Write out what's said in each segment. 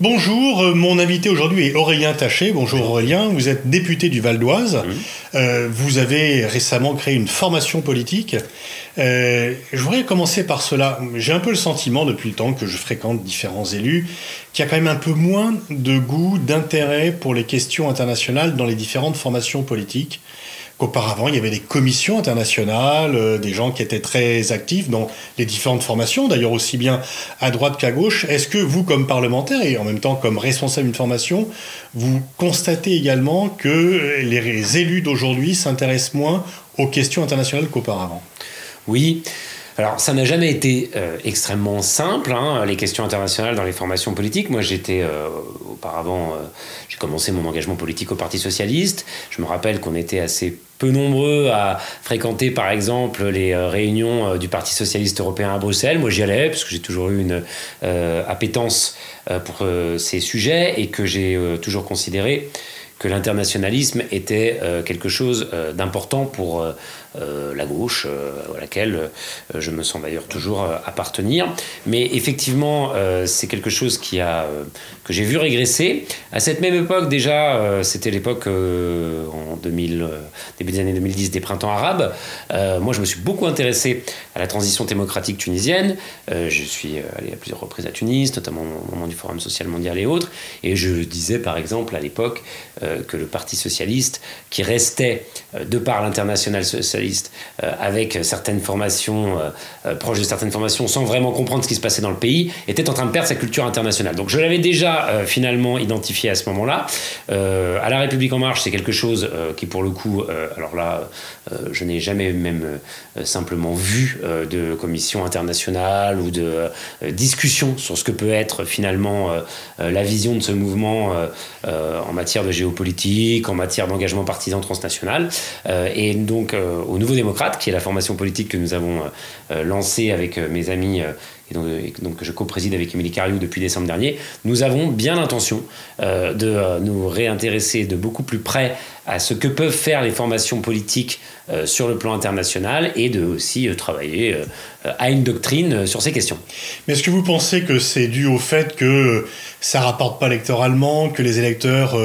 Bonjour, euh, mon invité aujourd'hui est Aurélien Taché. Bonjour Aurélien, vous êtes député du Val d'Oise. Euh, vous avez récemment créé une formation politique. Euh, je voudrais commencer par cela. J'ai un peu le sentiment, depuis le temps que je fréquente différents élus, qu'il y a quand même un peu moins de goût, d'intérêt pour les questions internationales dans les différentes formations politiques qu'auparavant, il y avait des commissions internationales, euh, des gens qui étaient très actifs dans les différentes formations, d'ailleurs aussi bien à droite qu'à gauche. Est-ce que vous, comme parlementaire et en même temps comme responsable d'une formation, vous constatez également que les élus d'aujourd'hui s'intéressent moins aux questions internationales qu'auparavant? Oui. Alors, ça n'a jamais été euh, extrêmement simple, hein, les questions internationales dans les formations politiques. Moi, j'étais euh, auparavant, j'ai commencé mon engagement politique au Parti Socialiste. Je me rappelle qu'on était assez peu nombreux à fréquenter par exemple les euh, réunions euh, du Parti socialiste européen à Bruxelles. Moi j'y allais parce que j'ai toujours eu une euh, appétence pour ces sujets et que j'ai toujours considéré que l'internationalisme était quelque chose d'important pour la gauche, euh, à laquelle euh, je me sens d'ailleurs toujours appartenir. Mais effectivement, c'est quelque chose qui a, que j'ai vu régresser. À cette même époque, déjà, c'était l'époque en 2000, début des années 2010 des printemps arabes. moi, je me suis beaucoup intéressé à la transition démocratique tunisienne. je suis allé à plusieurs reprises à Tunis, notamment au moment du Forum social mondial et autres. Et je disais, par exemple, à l'époque, que le Parti socialiste, qui restait, de par l'international euh, avec certaines formations, euh, euh, proches de certaines formations, sans vraiment comprendre ce qui se passait dans le pays, était en train de perdre sa culture internationale. Donc je l'avais déjà finalement identifié à ce moment-là. à La République En Marche, c'est quelque chose qui, pour le coup, alors là, je n'ai jamais même simplement vu de commission internationale ou de discussion sur ce que peut être finalement la vision de ce mouvement en matière de géopolitique, en matière d'engagement partisan transnational. et donc, au Nouveau Démocrate, qui est la formation politique que nous avons euh, euh, lancée avec euh, mes amis et donc, je co-préside avec Émilie Cariou depuis décembre dernier, nous avons bien l'intention de nous réintéresser de beaucoup plus près à ce que peuvent faire les formations politiques sur le plan international et de aussi travailler à une doctrine sur ces questions. Mais est-ce que vous pensez que c'est dû au fait que ça rapporte pas électoralement, que les électeurs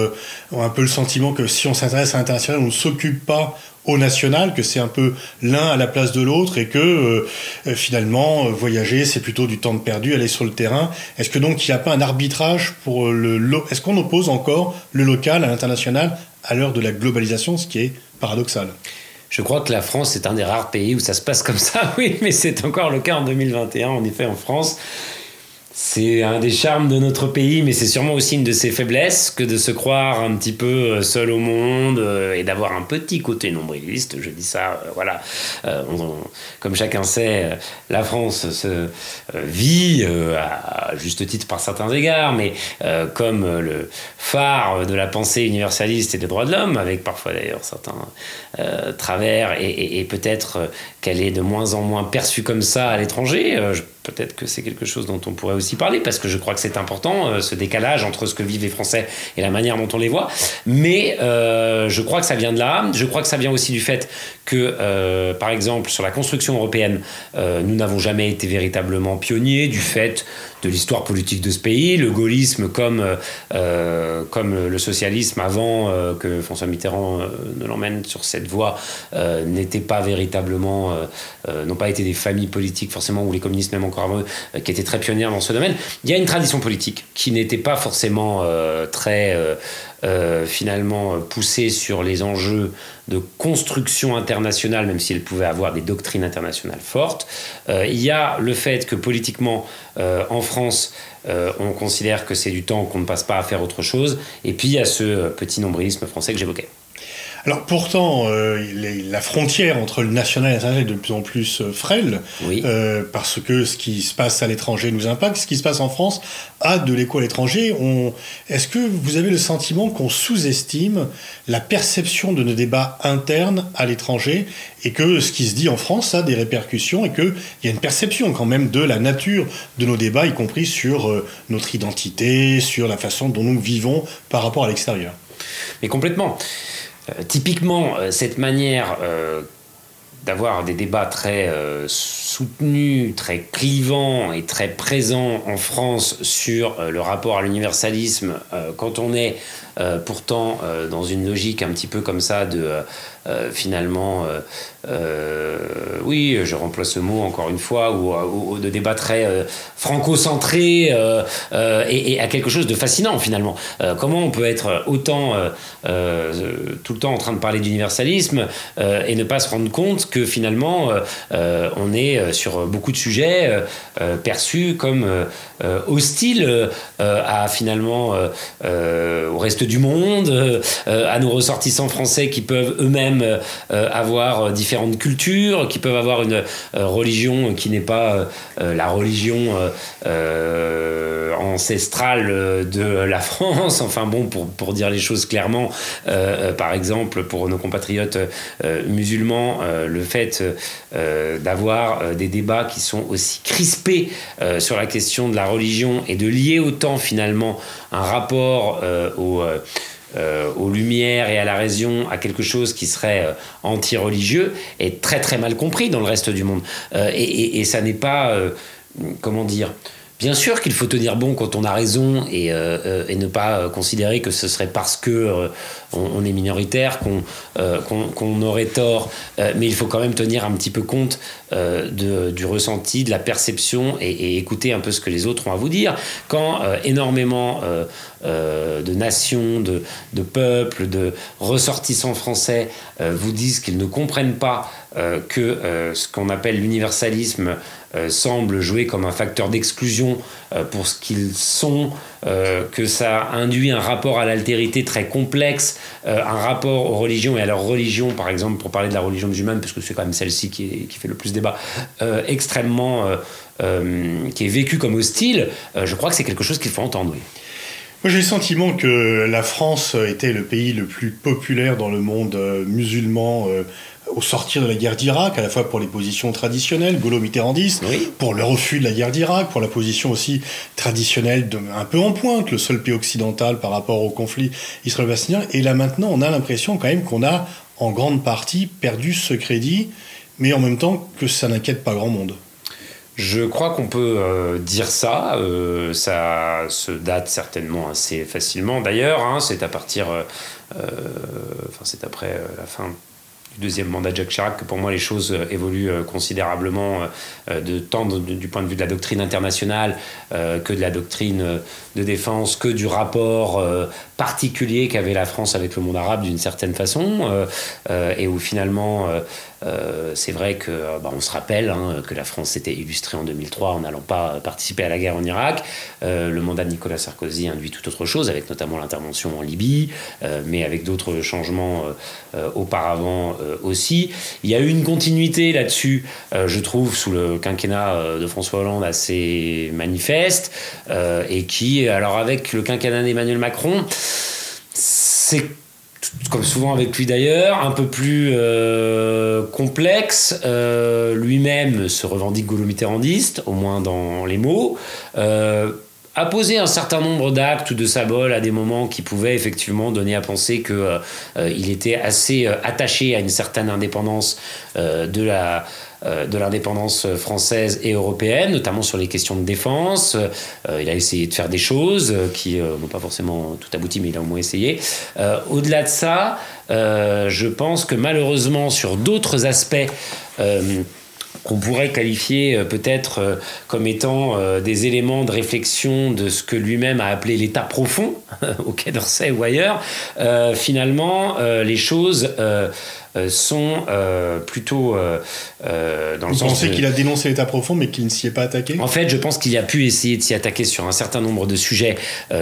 ont un peu le sentiment que si on s'intéresse à l'international, on ne s'occupe pas au national, que c'est un peu l'un à la place de l'autre et que euh, euh, finalement euh, voyager c'est plutôt du temps de perdu, aller sur le terrain. Est-ce que donc il n'y a pas un arbitrage pour le, est-ce qu'on oppose encore le local à l'international à l'heure de la globalisation, ce qui est paradoxal? Je crois que la France est un des rares pays où ça se passe comme ça, oui, mais c'est encore le cas en 2021, en effet, en France. C'est un des charmes de notre pays, mais c'est sûrement aussi une de ses faiblesses que de se croire un petit peu euh, seul au monde euh, et d'avoir un petit côté nombriliste. Je dis ça, euh, voilà. comme chacun sait, la France se vit à juste titre par certains égards, mais comme le phare de la pensée universaliste et des droits de l'homme, avec parfois d'ailleurs certains travers, et, et peut-être qu'elle est de moins en moins perçue comme ça à l'étranger peut-être que c'est quelque chose dont on pourrait aussi parler, parce que je crois que c'est important, euh, ce décalage entre ce que vivent les Français et la manière dont on les voit. Mais euh, je crois que ça vient de là. Je crois que ça vient aussi du fait que, euh, par exemple, sur la construction européenne, nous n'avons jamais été véritablement pionniers du fait de l'histoire politique de ce pays. Le gaullisme, comme, comme le socialisme avant que François Mitterrand ne l'emmène sur cette voie, n'était pas véritablement, n'ont pas été des familles politiques forcément, ou les communistes même encore euh, qui était très pionnière dans ce domaine. Il y a une tradition politique qui n'était pas forcément euh, très euh, finalement poussée sur les enjeux de construction internationale, même si elle pouvait avoir des doctrines internationales fortes. il y a le fait que politiquement, en France, on considère que c'est du temps qu'on ne passe pas à faire autre chose. Et puis il y a ce petit nombrilisme français que j'évoquais. Alors pourtant, euh, la frontière entre le national et l'international est de plus en plus euh, frêle, euh, parce que ce qui se passe à l'étranger nous impacte, ce qui se passe en France a de l'écho à l'étranger. Est-ce que vous avez le sentiment qu'on sous-estime la perception de nos débats internes à l'étranger et que ce qui se dit en France a des répercussions et qu'il y a une perception quand même de la nature de nos débats, y compris sur notre identité, sur la façon dont nous vivons par rapport à l'extérieur? Mais complètement. Euh, typiquement, euh, cette manière euh, d'avoir des débats très soutenu, très clivant et très présent en France sur le rapport à l'universalisme, quand on est pourtant dans une logique un petit peu comme ça de finalement, oui, je remplace ce mot encore une fois, ou, de débat très franco-centré et, à quelque chose de fascinant finalement. comment on peut être autant tout le temps en train de parler d'universalisme et ne pas se rendre compte que finalement on est sur beaucoup de sujets perçus comme hostiles à finalement au reste du monde, à nos ressortissants français qui peuvent eux-mêmes avoir différentes cultures, qui peuvent avoir une religion qui n'est pas la religion ancestrale de la France. Enfin bon, pour, pour dire les choses clairement, par exemple, pour nos compatriotes musulmans, le fait d'avoir des débats qui sont aussi crispés sur la question de la religion et de lier autant finalement un rapport au... aux lumières et à la raison à quelque chose qui serait anti-religieux est très très mal compris dans le reste du monde. et, ça n'est pas, comment dire, Bien sûr qu'il faut tenir bon quand on a raison et ne pas considérer que ce serait parce que on, est minoritaire, euh, qu'on aurait tort, euh, mais il faut quand même tenir un petit peu compte euh, du ressenti, de la perception et, écouter un peu ce que les autres ont à vous dire. Quand énormément de nations, de, peuples, de ressortissants français vous disent qu'ils ne comprennent pas que ce qu'on appelle l'universalisme semble jouer comme un facteur d'exclusion pour ce qu'ils sont, que ça induit un rapport à l'altérité très complexe, euh, un rapport aux religions et à leur religion, par exemple, pour parler de la religion musulmane, parce que c'est quand même celle-ci qui, fait le plus débat, euh, extrêmement. Euh, qui est vécue comme hostile, je crois que c'est quelque chose qu'il faut entendre. Oui. Moi, j'ai le sentiment que la France était le pays le plus populaire dans le monde musulman au sortir de la guerre d'Irak, à la fois pour les positions traditionnelles, gaulo-mitterrandistes, pour le refus de la guerre d'Irak, pour la position aussi traditionnelle, de, un peu en pointe, le seul pays occidental par rapport au conflit israélo-palestinien. Et là maintenant, on a l'impression quand même qu'on a en grande partie perdu ce crédit, mais en même temps que ça n'inquiète pas grand monde. Je crois qu'on peut euh, dire ça. Euh, ça se date certainement assez facilement. D'ailleurs, hein, c'est à partir, euh, enfin c'est après la fin deuxième mandat de Jacques Chirac que pour moi les choses euh, évoluent euh, considérablement euh, de tant du point de vue de la doctrine internationale que de la doctrine de défense, que du rapport particulier qu'avait la France avec le monde arabe d'une certaine façon et où finalement euh, c'est vrai que euh, bah, on se rappelle hein, que la France s'était illustrée en 2003 en n'allant pas participer à la guerre en Irak. Euh, le mandat de Nicolas Sarkozy induit tout autre chose, avec notamment l'intervention en Libye, mais avec d'autres changements auparavant aussi. Il y a eu une continuité là-dessus, je trouve, sous le quinquennat de François Hollande assez manifeste, et qui, alors avec le quinquennat d'Emmanuel Macron, c'est comme souvent avec lui d'ailleurs, un peu plus euh, complexe. Euh, lui-même se revendique gaulo-mitterrandiste, au moins dans les mots. Euh, a posé un certain nombre d'actes ou de symboles à des moments qui pouvaient effectivement donner à penser qu'il était assez attaché à une certaine indépendance de la de l'indépendance française et européenne, notamment sur les questions de défense. Euh, il a essayé de faire des choses qui euh, n'ont pas forcément tout abouti, mais il a au moins essayé. Au-delà de ça, je pense que malheureusement, sur d'autres aspects, qu'on pourrait qualifier peut-être comme étant des éléments de réflexion de ce que lui-même a appelé l'état profond, au Quai d'Orsay ou ailleurs, finalement, les choses euh, sont euh, plutôt euh, dans le Vous pensez qu'il a dénoncé l'État profond, mais qu'il ne s'y est pas attaqué? En fait, je pense qu'il a pu essayer de s'y attaquer sur un certain nombre de sujets,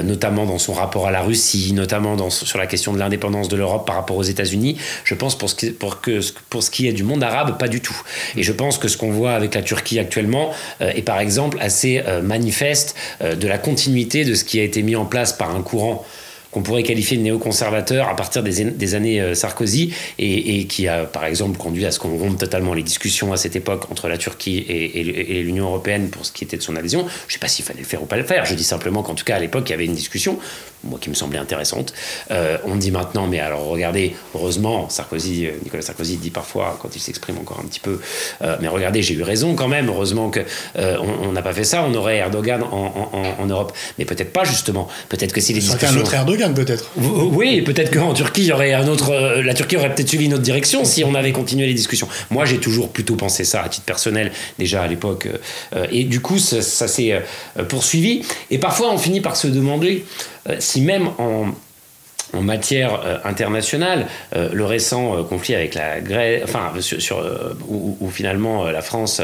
notamment dans son rapport à la Russie, notamment dans, sur la question de l'indépendance de l'Europe par rapport aux États-Unis. Je pense pour ce, qui, pour, que, pour ce qui est du monde arabe, pas du tout. Et je pense que ce qu'on voit avec la Turquie actuellement est par exemple assez manifeste de la continuité de ce qui a été mis en place par un courant qu'on pourrait qualifier de néoconservateur à partir des, années Sarkozy et, qui a par exemple conduit à ce qu'on rompe totalement les discussions à cette époque entre la Turquie et, l'Union européenne pour ce qui était de son adhésion. Je ne sais pas s'il fallait le faire ou pas le faire. Je dis simplement qu'en tout cas à l'époque il y avait une discussion, moi qui me semblait intéressante. on dit maintenant, mais alors regardez, heureusement, Sarkozy, Nicolas Sarkozy dit parfois quand il s'exprime encore un petit peu, mais regardez, j'ai eu raison quand même. Heureusement que on n'a pas fait ça. On aurait Erdogan en, Europe, mais peut-être pas justement. Peut-être que si les discussions... peut-être. Oui, peut-être qu'en Turquie. Euh, la Turquie aurait peut-être suivi une autre direction si on avait continué les discussions. Moi, j'ai toujours plutôt pensé ça à titre personnel déjà à l'époque, euh, et du coup, ça, ça s'est euh, poursuivi. Et parfois, on finit par se demander si même en en matière euh, internationale, euh, le récent euh, conflit avec la Grèce, enfin, sur, où, finalement la France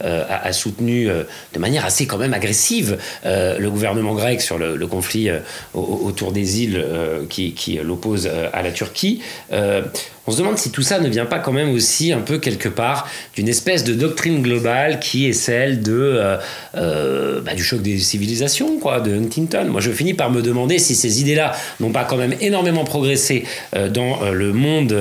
a, soutenu de manière assez quand même agressive le gouvernement grec sur le, conflit autour des îles qui, l'opposent à la Turquie. On se demande si tout ça ne vient pas quand même aussi un peu quelque part d'une espèce de doctrine globale qui est celle de, euh, euh, bah, du choc des civilisations, quoi, de Huntington. Moi, je finis par me demander si ces idées-là n'ont pas quand même énormément progressé euh, dans le monde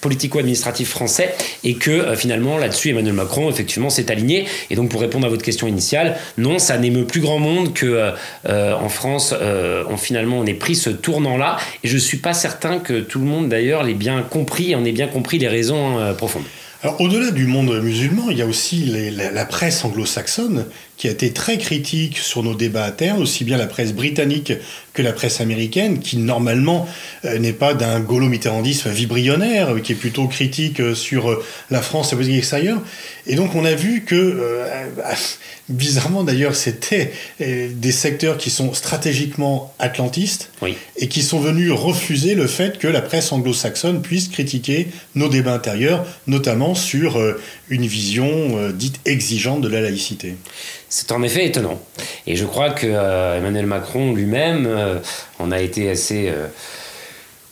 politico-administratif français et que finalement, là-dessus, Emmanuel Macron, effectivement, s'est aligné. Et donc, pour répondre à votre question initiale, non, ça n'émeut plus grand monde que en France, on, finalement, on ait pris ce tournant-là. Et je suis pas certain que tout le monde d'ailleurs les bien compris, on ait bien compris les raisons euh, profondes. Alors, au-delà du monde musulman, il y a aussi la, presse anglo-saxonne qui a été très critique sur nos débats internes, aussi bien la presse britannique que la presse américaine, qui normalement euh, n'est pas d'un gaulo-mitterrandisme vibrionnaire, qui est plutôt critique euh, sur la France et la politique extérieure. Et donc, on a vu que, bizarrement d'ailleurs, c'était des secteurs qui sont stratégiquement atlantistes et qui sont venus refuser le fait que la presse anglo-saxonne puisse critiquer nos débats intérieurs, notamment sur euh, une vision euh, dite exigeante de la laïcité. C'est en effet étonnant. Et je crois que euh, Emmanuel Macron lui-même en a été assez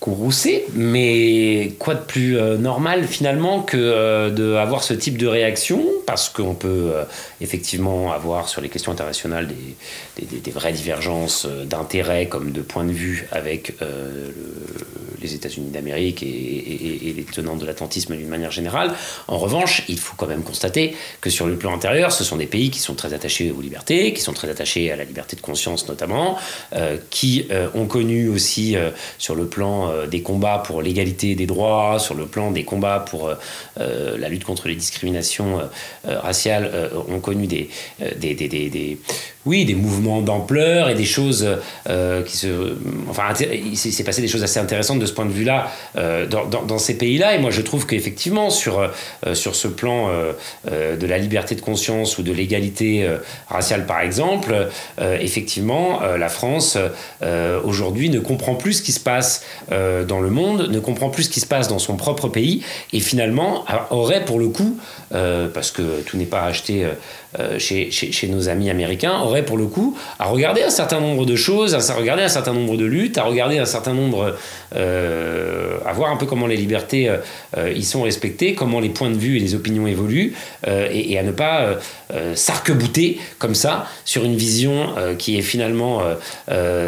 courroucé, mais quoi de plus normal finalement que d'avoir ce type de réaction? Parce qu'on peut euh, effectivement avoir sur les questions internationales des, vraies divergences euh, d'intérêts comme de point de vue avec euh, les États-Unis d'Amérique et, les tenants de l'atlantisme d'une manière générale. En revanche, il faut quand même constater que sur le plan intérieur, ce sont des pays qui sont très attachés aux libertés, qui sont très attachés à la liberté de conscience notamment, qui ont connu aussi sur le plan des combats pour l'égalité des droits, sur le plan des combats pour la lutte contre les discriminations euh, raciales euh, ont connu des, euh, des, des, des, oui, des mouvements d'ampleur et des choses qui se. Enfin, il s'est passé des choses assez intéressantes de ce point de vue-là dans, dans, ces pays-là. Et moi, je trouve qu'effectivement, sur, sur ce plan de la liberté de conscience ou de l'égalité raciale, par exemple, effectivement, la France, aujourd'hui, ne comprend plus ce qui se passe dans le monde, ne comprend plus ce qui se passe dans son propre pays, et finalement, aurait pour le coup, parce que tout n'est pas acheté euh, euh, chez, chez, nos amis américains, aurait pour le coup à regarder un certain nombre de choses, à regarder un certain nombre de luttes, à regarder un certain nombre, euh, à voir un peu comment les libertés y sont respectées, comment les points de vue et les opinions évoluent, et, à ne pas s'arc-bouter comme ça sur une vision qui est finalement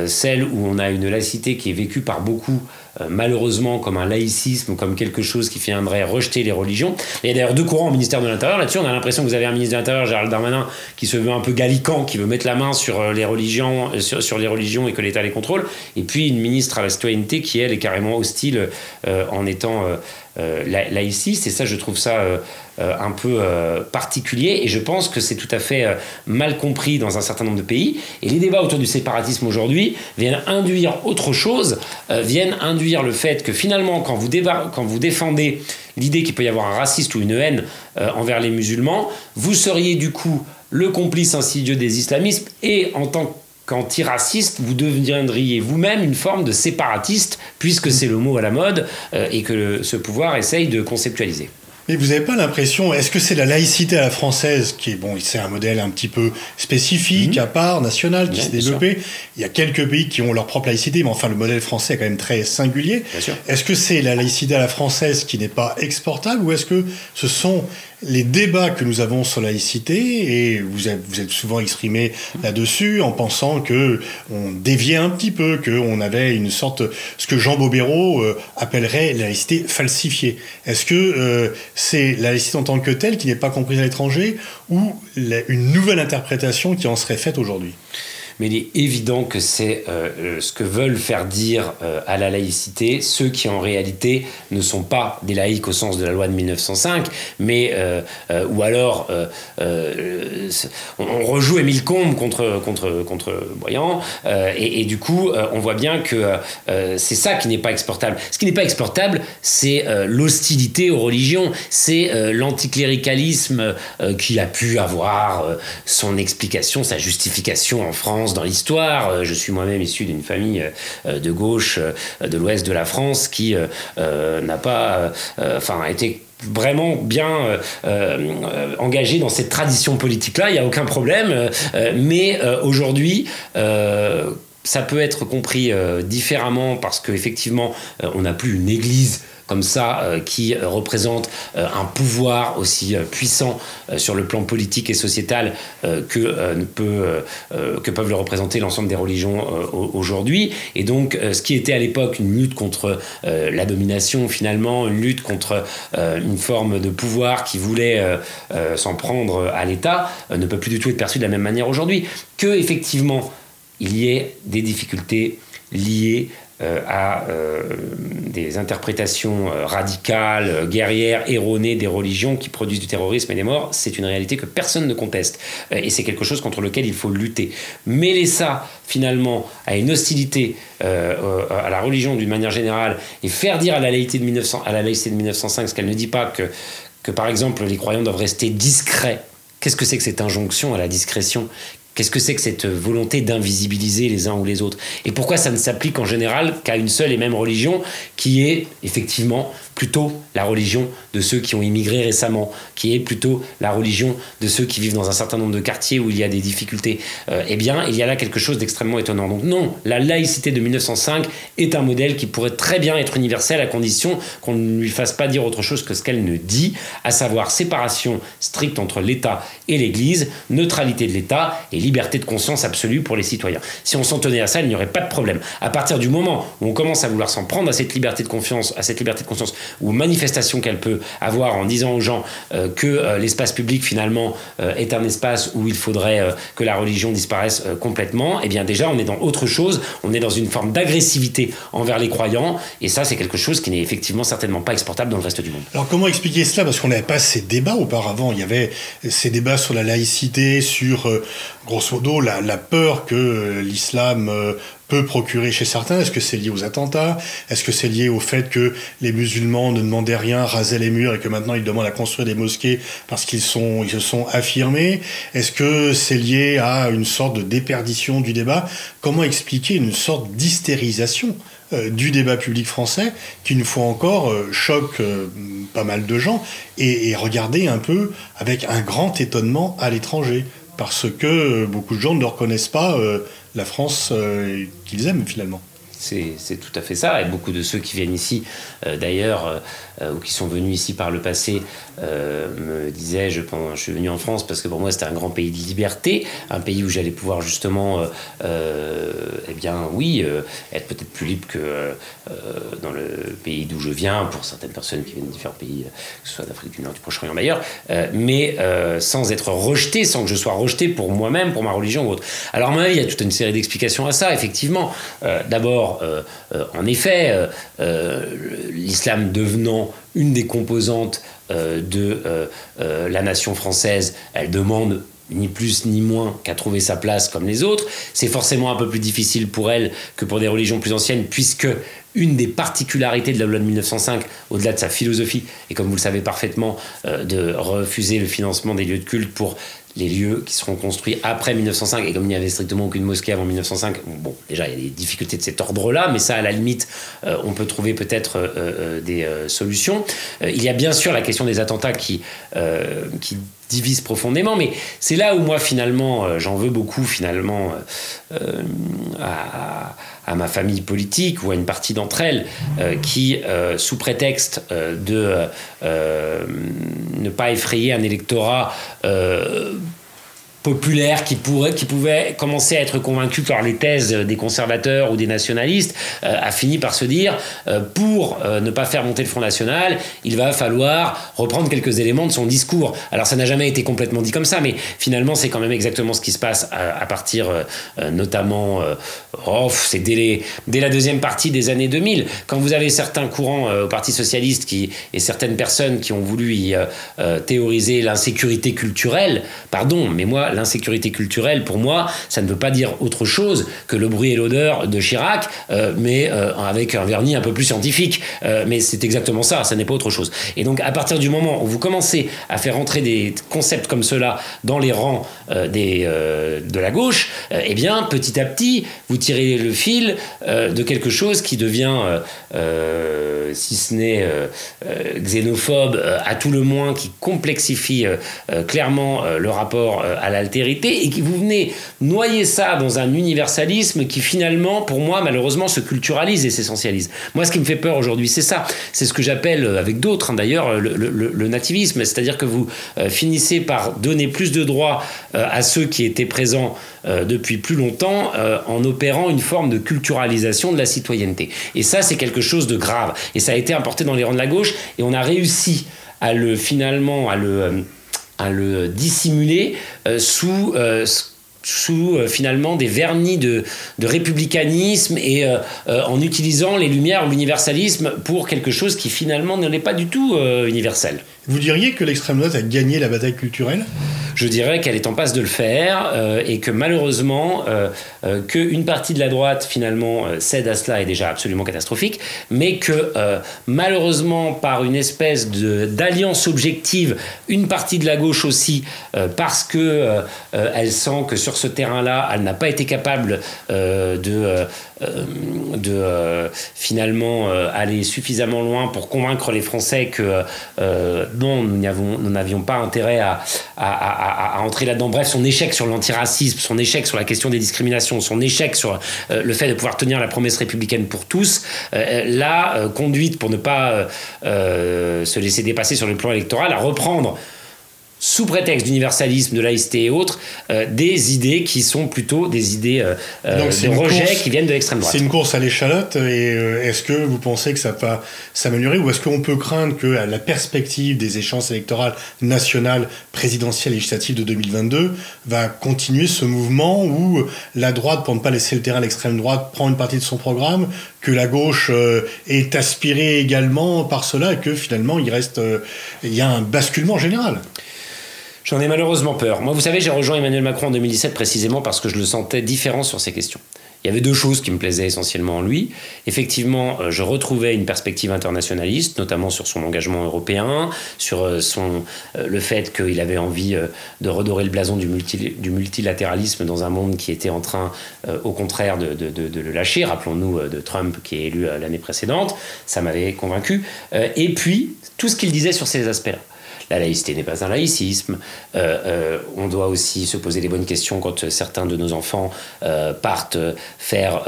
celle où on a une laïcité qui est vécue par beaucoup euh, malheureusement comme un laïcisme, comme quelque chose qui viendrait rejeter les religions. il y a d'ailleurs deux courants au ministère de l'Intérieur. Là-dessus, on a l'impression que vous avez un ministre de l'Intérieur, Gérald Darmanin, qui se veut un peu gallican, qui veut mettre la main sur euh, les religions, euh, sur, les religions et que l'État les contrôle. Et puis une ministre à la citoyenneté qui, elle, est carrément hostile en étant laïciste. Et ça, je trouve ça euh, un peu euh, particulier et je pense que c'est tout à fait euh, mal compris dans un certain nombre de pays. Et les débats autour du séparatisme aujourd'hui viennent induire autre chose, viennent induire le fait que finalement, quand vous, quand vous défendez l'idée qu'il peut y avoir un raciste ou une haine envers les musulmans, vous seriez du coup le complice insidieux des islamistes et en tant qu'antiraciste, vous deviendriez vous-même une forme de séparatiste, puisque c'est le mot à la mode et que ce pouvoir essaye de conceptualiser. Mais vous n'avez pas l'impression, est-ce que c'est la laïcité à la française qui est, bon, c'est un modèle un petit peu spécifique, mhm. à part, national, qui s'est développé Il y a quelques pays qui ont leur propre laïcité, mais enfin, le modèle français est quand même très singulier. Est-ce que c'est la laïcité à la française qui n'est pas exportable ou est-ce que ce sont les débats que nous avons sur la laïcité, et vous êtes, souvent exprimé là-dessus en pensant que on déviait un petit peu, qu'on avait une sorte, ce que Jean Bobéro euh, appellerait la laïcité falsifiée. Est-ce que euh, c'est la laïcité en tant que telle qui n'est pas comprise à l'étranger ou une nouvelle interprétation qui en serait faite aujourd'hui? Mais il est évident que c'est euh, euh, ce que veulent faire dire euh, à la laïcité ceux qui en réalité ne sont pas des laïcs au sens de la loi de 1905, mais ou alors on, rejoue Émile Combes contre contre contre Boyan, et, du coup on voit bien que c'est ça qui n'est pas exportable. Ce qui n'est pas exportable, c'est l'hostilité aux religions, c'est l'anticléricalisme qui a pu avoir son explication, sa justification en France dans l'histoire. Euh, je suis moi-même issu d'une famille euh, de gauche euh, de l'ouest de la France qui n'a pas, enfin, été vraiment bien engagé dans cette tradition politique-là, il n'y a aucun problème. mais aujourd'hui, ça peut être compris différemment parce qu'effectivement, on n'a plus une église comme ça euh, qui euh, représente euh, un pouvoir aussi puissant sur le plan politique et sociétal que, peut, que peuvent le représenter l'ensemble des religions aujourd'hui. Et donc, ce qui était à l'époque une lutte contre la domination, finalement, une lutte contre une forme de pouvoir qui voulait s'en prendre à l'État, ne peut plus du tout être perçu de la même manière aujourd'hui. Que, effectivement, il y ait des difficultés liées à euh, des interprétations euh, radicales, guerrières, erronées des religions qui produisent du terrorisme et des morts, c'est une réalité que personne ne conteste. et c'est quelque chose contre lequel il faut lutter. Mêler ça, finalement, à une hostilité à la religion d'une manière générale et faire dire à la laïcité de, 1900, à la laïcité de 1905 ce qu'elle ne dit pas, que, que par exemple les croyants doivent rester discrets. Qu'est-ce que c'est que cette injonction à la discrétion Qu'est-ce que c'est que cette volonté d'invisibiliser les uns ou les autres? Et pourquoi ça ne s'applique en général qu'à une seule et même religion qui est effectivement plutôt la religion de ceux qui ont immigré récemment, qui est plutôt la religion de ceux qui vivent dans un certain nombre de quartiers où il y a des difficultés, euh, eh bien, il y a là quelque chose d'extrêmement étonnant. Donc non, la laïcité de 1905 est un modèle qui pourrait très bien être universel à condition qu'on ne lui fasse pas dire autre chose que ce qu'elle ne dit, à savoir séparation stricte entre l'État et l'Église, neutralité de l'État et liberté de conscience absolue pour les citoyens. Si on s'en tenait à ça, il n'y aurait pas de problème. À partir du moment où on commence à vouloir s'en prendre à cette liberté de confiance, à cette liberté de conscience ou manifestation qu'elle peut avoir en disant aux gens euh, que euh, l'espace public finalement euh, est un espace où il faudrait que la religion disparaisse complètement, eh bien déjà on est dans autre chose, on est dans une forme d'agressivité envers les croyants, et ça c'est quelque chose qui n'est effectivement certainement pas exportable dans le reste du monde. Alors comment expliquer cela? Parce qu'on n'avait pas ces débats auparavant, il y avait ces débats sur la laïcité, sur grosso modo la, peur que l'islam peut procurer chez certains. Est-ce que c'est lié aux attentats? Est-ce que c'est lié au fait que les musulmans ne demandaient rien, rasaient les murs et que maintenant ils demandent à construire des mosquées parce qu'ils se sont affirmés? Est-ce que c'est lié à une sorte de déperdition du débat? Comment expliquer une sorte d'hystérisation euh, du débat public français qui, une fois encore, euh, choque euh, pas mal de gens et, et regardez un peu avec un grand étonnement à l'étranger? Parce que beaucoup de gens ne reconnaissent pas la France euh, qu'ils aiment finalement. C'est tout à fait ça. Et beaucoup de ceux qui viennent ici, euh, d'ailleurs, euh, ou qui sont venus ici par le passé, me disaient je, je suis venu en France parce que pour moi c'était un grand pays de liberté, un pays où j'allais pouvoir justement, eh bien oui, être peut-être plus libre que dans le pays d'où je viens, pour certaines personnes qui viennent de différents pays, que ce soit d'Afrique du Nord, du Proche-Orient, d'ailleurs, mais sans être rejeté, sans que je sois rejeté pour moi-même, pour ma religion ou autre. Alors, à mon avis, il y a toute une série d'explications à ça, effectivement. D'abord, euh, euh, en effet, euh, l'islam devenant une des composantes de la nation française, elle demande ni plus ni moins qu'à trouver sa place comme les autres. C'est forcément un peu plus difficile pour elle que pour des religions plus anciennes, puisque une des particularités de la loi de 1905, au-delà de sa philosophie, et comme vous le savez parfaitement, de refuser le financement des lieux de culte pour les lieux qui seront construits après 1905, et comme il n'y avait strictement aucune mosquée avant 1905, bon, déjà il y a des difficultés de cet ordre-là, mais ça, à la limite, euh, on peut trouver peut-être euh, euh, des solutions. il y a bien sûr la question des attentats qui, qui divise profondément. Mais c'est là où moi, finalement, j'en veux beaucoup, finalement, à, à, ma famille politique ou à une partie d'entre elles qui, sous prétexte de ne pas effrayer un électorat populaire qui, pourrait, qui pouvait commencer à être convaincu par les thèses des conservateurs ou des nationalistes, euh, a fini par se dire, euh, pour euh, ne pas faire monter le Front National, il va falloir reprendre quelques éléments de son discours. Alors ça n'a jamais été complètement dit comme ça, mais finalement c'est quand même exactement ce qui se passe à, partir notamment, oh, c'est dès, la deuxième partie des années 2000, quand vous avez certains courants au Parti Socialiste qui, et certaines personnes qui ont voulu y théoriser l'insécurité culturelle, pardon, mais moi l'insécurité culturelle, pour moi, ça ne veut pas dire autre chose que le bruit et l'odeur de Chirac, euh, mais euh, avec un vernis un peu plus scientifique. Euh, mais c'est exactement ça, ça n'est pas autre chose. Et donc, à partir du moment où vous commencez à faire entrer des concepts comme cela dans les rangs des, de la gauche, eh bien, petit à petit, vous tirez le fil de quelque chose qui devient, si ce n'est xénophobe, à tout le moins, qui complexifie clairement le rapport à la l'altérité et qui vous venez noyer ça dans un universalisme qui finalement, pour moi, malheureusement, se culturalise et s'essentialise. Moi, ce qui me fait peur aujourd'hui, c'est ça. C'est ce que j'appelle, euh, avec d'autres hein, d'ailleurs, le, nativisme. C'est-à-dire que vous euh, finissez par donner plus de droits euh, à ceux qui étaient présents depuis plus longtemps en opérant une forme de culturalisation de la citoyenneté. Et ça, c'est quelque chose de grave. Et ça a été importé dans les rangs de la gauche et on a réussi à le finalement à le à le dissimuler euh, sous euh, sous euh, finalement des vernis de, de républicanisme et en utilisant les lumières ou l'universalisme pour quelque chose qui finalement ne l'est pas du tout universel. Vous diriez que l'extrême droite a gagné la bataille culturelle? Je dirais qu'elle est en passe de le faire euh, et que malheureusement, euh, euh, qu'une partie de la droite finalement cède à cela est déjà absolument catastrophique, mais que malheureusement par une espèce d'alliance objective, une partie de la gauche aussi, parce que elle sent que sur ce terrain-là, elle n'a pas été capable de de finalement aller suffisamment loin pour convaincre les Français que non, nous n'avions pas intérêt à, entrer là-dedans. Bref, son échec sur l'antiracisme, son échec sur la question des discriminations, son échec sur euh, le fait de pouvoir tenir la promesse républicaine pour tous, euh, l'a euh, conduite, pour ne pas se laisser dépasser sur le plan électoral, à reprendre sous prétexte d'universalisme, de laïcité et autres, euh, des idées qui sont plutôt des idées euh, euh, de rejet qui viennent de l'extrême droite. C'est une course à l'échalote et est-ce que vous pensez que ça va s'améliorer ou est-ce qu'on peut craindre que à la perspective des échéances électorales nationales, présidentielles et législatives de 2022 va continuer ce mouvement où la droite, pour ne pas laisser le terrain à l'extrême droite, prend une partie de son programme, que la gauche est aspirée également par cela et que finalement il reste, il y a un basculement général? J'en ai malheureusement peur. Moi, vous savez, j'ai rejoint Emmanuel Macron en 2017 précisément parce que je le sentais différent sur ces questions. Il y avait deux choses qui me plaisaient essentiellement en lui. Effectivement, euh, je retrouvais une perspective internationaliste, notamment sur son engagement européen, sur euh, son, euh, le fait qu'il avait envie de redorer le blason du, multilatéralisme dans un monde qui était en train, au contraire, de, de le lâcher. Rappelons-nous de Trump qui est élu l'année précédente. Ça m'avait convaincu. Et puis, tout ce qu'il disait sur ces aspects-là. La laïcité n'est pas un laïcisme. Euh, euh, on doit aussi se poser les bonnes questions quand certains de nos enfants euh, partent faire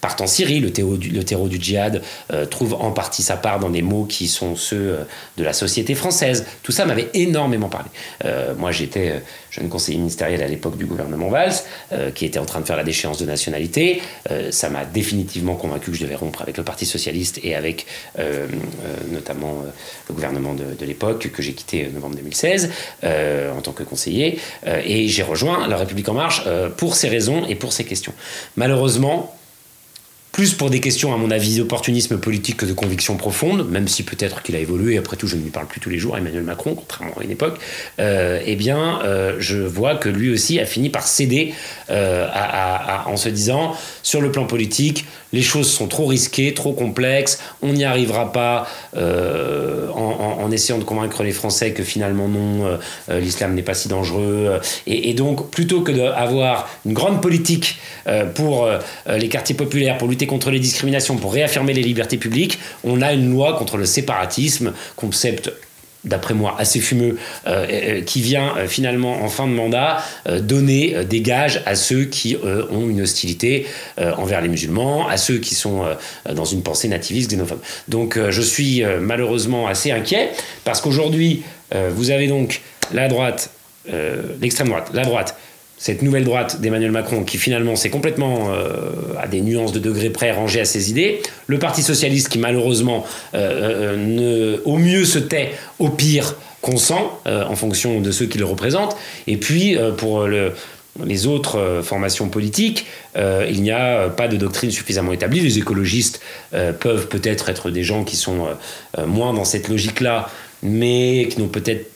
partent en Syrie. Le du, le terreau du djihad trouve en partie sa part dans des mots qui sont ceux de la société française. Tout ça m'avait énormément parlé. moi, j'étais jeune conseiller ministériel à l'époque du gouvernement Valls, qui était en train de faire la déchéance de nationalité. ça m'a définitivement convaincu que je devais rompre avec le Parti socialiste et avec notamment le gouvernement de l'époque que j'ai quitté novembre 2016 euh, en tant que conseiller euh, et j'ai rejoint La République en marche euh, pour ces raisons et pour ces questions. Malheureusement, plus pour des questions, à mon avis, d'opportunisme politique que de conviction profonde, même si peut-être qu'il a évolué, après tout, je ne lui parle plus tous les jours, Emmanuel Macron, contrairement à une époque, eh bien, je vois que lui aussi a fini par céder en se disant, sur le plan politique, les choses sont trop risquées, trop complexes, on n'y arrivera pas euh, en, essayant de convaincre les Français que finalement non, euh, euh, l'islam n'est pas si dangereux. Et, donc, plutôt que d'avoir une grande politique pour les quartiers populaires, pour lutter contre les discriminations, pour réaffirmer les libertés publiques, on a une loi contre le séparatisme, concept d'après moi, assez fumeux, qui vient finalement en fin de mandat donner des gages à ceux qui ont une hostilité envers les musulmans, à ceux qui sont dans une pensée nativiste, xénophobe. Donc je suis malheureusement assez inquiet parce qu'aujourd'hui, vous avez donc la droite, l'extrême droite, la droite, cette nouvelle droite d'Emmanuel Macron qui finalement s'est complètement euh, à des nuances de degrés près rangé à ses idées, le Parti socialiste qui malheureusement euh, euh, au mieux se tait, au pire consent en fonction de ceux qui le représentent, et puis pour le, les autres formations politiques, il n'y a pas de doctrine suffisamment établie. Les écologistes peuvent peut-être être des gens qui sont moins dans cette logique-là, mais qui n'ont peut-être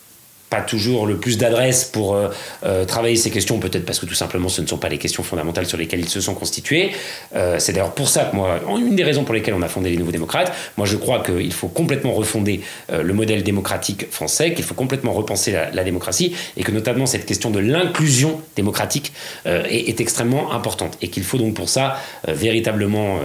pas toujours le plus d'adresse pour euh, euh, travailler ces questions, peut-être parce que tout simplement ce ne sont pas les questions fondamentales sur lesquelles ils se sont constitués. Euh, c'est d'ailleurs pour ça que moi, une des raisons pour lesquelles on a fondé les Nouveaux Démocrates, moi je crois qu'il faut complètement refonder le modèle démocratique français, qu'il faut complètement repenser la, démocratie et que notamment cette question de l'inclusion démocratique est, extrêmement importante et qu'il faut donc pour ça véritablement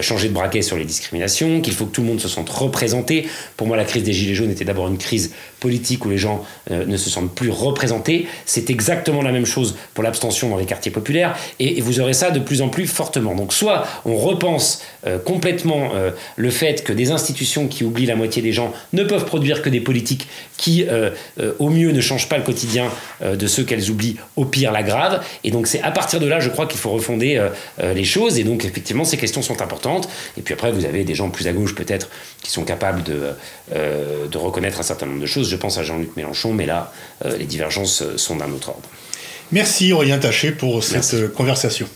changer de braquet sur les discriminations, qu'il faut que tout le monde se sente représenté. Pour moi, la crise des Gilets jaunes était d'abord une crise politique où les gens ne se sentent plus représentés. C'est exactement la même chose pour l'abstention dans les quartiers populaires et, vous aurez ça de plus en plus fortement. Donc soit on repense euh, complètement euh, le fait que des institutions qui oublient la moitié des gens ne peuvent produire que des politiques qui au mieux ne changent pas le quotidien de ceux qu'elles oublient, au pire l'aggravent. Et donc c'est à partir de là, je crois qu'il faut refonder les choses. Et donc effectivement, ces questions sont importantes. Et puis après, vous avez des gens plus à gauche peut-être qui sont capables de reconnaître un certain nombre de choses. Je pense à Jean-Luc Mélenchon mais là, euh, les divergences sont d'un autre ordre. Merci Aurélien Taché pour cette euh, conversation.